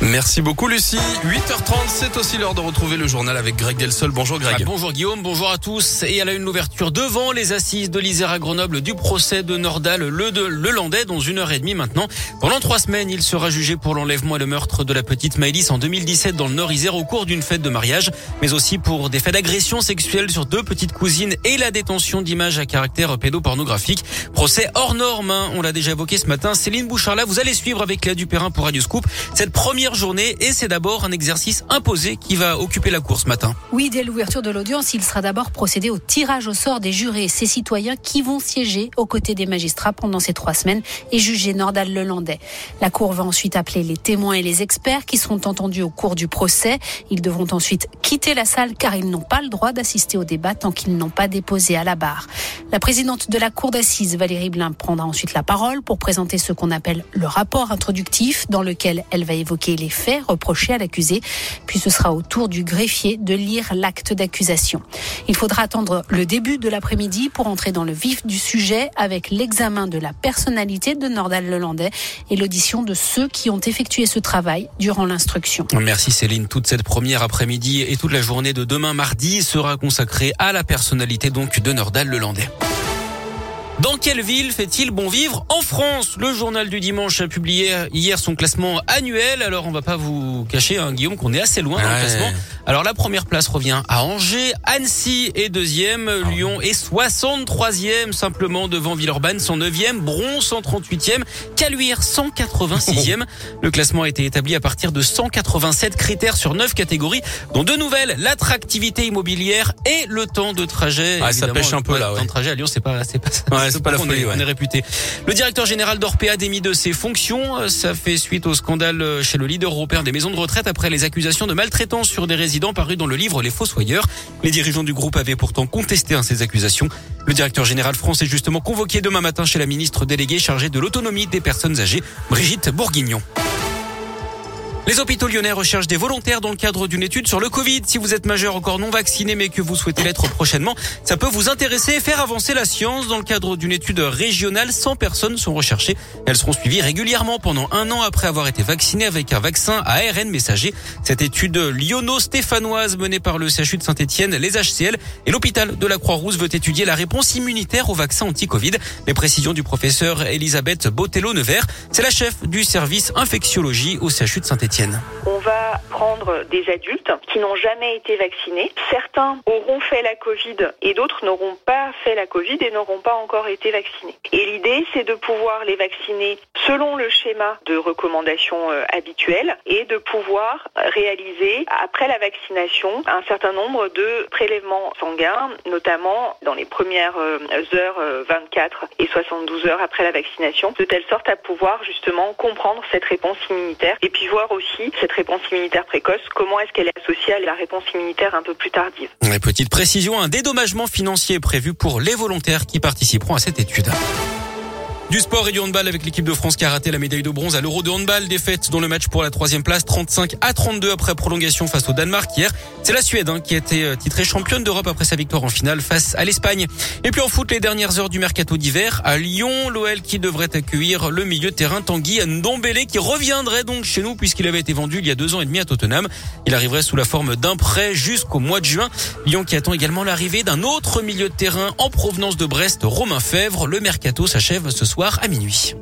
Merci beaucoup Lucie. 8h30, c'est aussi l'heure de retrouver le journal avec Greg Delsol. Bonjour Greg. Ah, bonjour Guillaume, bonjour à tous. Et à la une l'ouverture devant les assises de l'Isère à Grenoble du procès de Nordal, le de le Landais, dans une heure et demie maintenant. Pendant trois semaines, il sera jugé pour l'enlèvement et le meurtre de la petite Maëlys en 2017 dans le Nord-Isère au cours d'une fête de mariage, mais aussi pour des faits d'agression sexuelle sur deux petites cousines et la détention d'images à caractère pédopornographique. Procès hors norme, hein. on l'a déjà évoqué ce matin. Céline Bouchard-là, vous allez suivre avec Léa Dupérin pour Radio Scoop cette première journée et c'est d'abord un exercice imposé qui va occuper la cour ce matin. Oui, dès l'ouverture de l'audience, il sera d'abord procédé au tirage au sort des jurés, ces citoyens qui vont siéger aux côtés des magistrats pendant ces trois semaines et juger Nordal Lelandais. La cour va ensuite appeler les témoins et les experts qui seront entendus au cours du procès. Ils devront ensuite quitter la salle car ils n'ont pas le droit d'assister au débat tant qu'ils n'ont pas déposé à la barre. La présidente de la cour d'assises, Valérie Blin, prendra ensuite la parole pour présenter ce qu'on appelle le rapport introductif dans lequel elle va évoquer les faits reprochés à l'accusé. Puis ce sera au tour du greffier de lire l'acte d'accusation. Il faudra attendre le début de l'après-midi pour entrer dans le vif du sujet avec l'examen de la personnalité de Nordal Lelandais et l'audition de ceux qui ont effectué ce travail durant l'instruction. Merci Céline. Toute cette première après-midi et toute la journée de demain mardi sera consacrée à la personnalité donc de Nordal Lelandais. Dans quelle ville fait-il bon vivre en France? Le journal du dimanche a publié hier son classement annuel. Alors on va pas vous cacher, hein, Guillaume, qu'on est assez loin dans le classement. Alors la première place revient à Angers, Annecy est deuxième, Ah Lyon est 63e simplement devant Villeurbanne, 109e, Bron 138e, Caluire 186e. Le classement a été établi à partir de 187 critères sur 9 catégories, dont deux nouvelles l'attractivité immobilière et le temps de trajet. Ah, ça pêche un peu, ouais, là, Le ouais. temps de trajet à Lyon, c'est pas, c'est pas, Ouais, c'est pas la on folie, est, ouais. on est réputé. Le directeur général d'Orpea démis de ses fonctions. Ça fait suite au scandale chez le leader européen des maisons de retraite après les accusations de maltraitance sur des résidents parus dans le livre Les Fossoyeurs. Les dirigeants du groupe avaient pourtant contesté hein, ces accusations. Le directeur général France est justement convoqué demain matin chez la ministre déléguée chargée de l'autonomie des personnes âgées, Brigitte Bourguignon. Les hôpitaux lyonnais recherchent des volontaires dans le cadre d'une étude sur le Covid. Si vous êtes majeur encore non vacciné mais que vous souhaitez l'être prochainement, ça peut vous intéresser et faire avancer la science. Dans le cadre d'une étude régionale, 100 personnes sont recherchées. Elles seront suivies régulièrement pendant un an après avoir été vaccinées avec un vaccin à ARN messager. Cette étude lyonno-stéphanoise menée par le CHU de Saint-Etienne, les HCL et l'hôpital de la Croix-Rousse veut étudier la réponse immunitaire au vaccin anti-Covid. Les précisions du professeur Elisabeth Botello-Nevers, c'est la chef du service infectiologie au CHU de Saint-Etienne. On va prendre des adultes qui n'ont jamais été vaccinés. Certains auront fait la Covid et d'autres n'auront pas fait la Covid et n'auront pas encore été vaccinés. Et l'idée, c'est de pouvoir les vacciner selon le schéma de recommandation euh, habituel et de pouvoir réaliser, après la vaccination, un certain nombre de prélèvements sanguins, notamment dans les premières euh, heures, euh, 24 et 72 heures après la vaccination, de telle sorte à pouvoir justement comprendre cette réponse immunitaire et puis voir aussi cette réponse immunitaire précoce, comment est-ce qu'elle est associée à la réponse immunitaire un peu plus tardive? Et petite précision, un dédommagement financier est prévu pour les volontaires qui participeront à cette étude. Du sport et du handball avec l'équipe de France qui a raté la médaille de bronze à l'Euro de handball. Défaite dans le match pour la troisième place, 35 à 32 après prolongation face au Danemark hier. C'est la Suède hein, qui a été euh, titrée championne d'Europe après sa victoire en finale face à l'Espagne. Et puis en foot, les dernières heures du mercato d'hiver à Lyon, l'OL qui devrait accueillir le milieu de terrain Tanguy Ndombele qui reviendrait donc chez nous puisqu'il avait été vendu il y a deux ans et demi à Tottenham. Il arriverait sous la forme d'un prêt jusqu'au mois de juin. Lyon qui attend également l'arrivée d'un autre milieu de terrain en provenance de Brest, Romain Fèvre. Le mercato s'achève ce à minuit.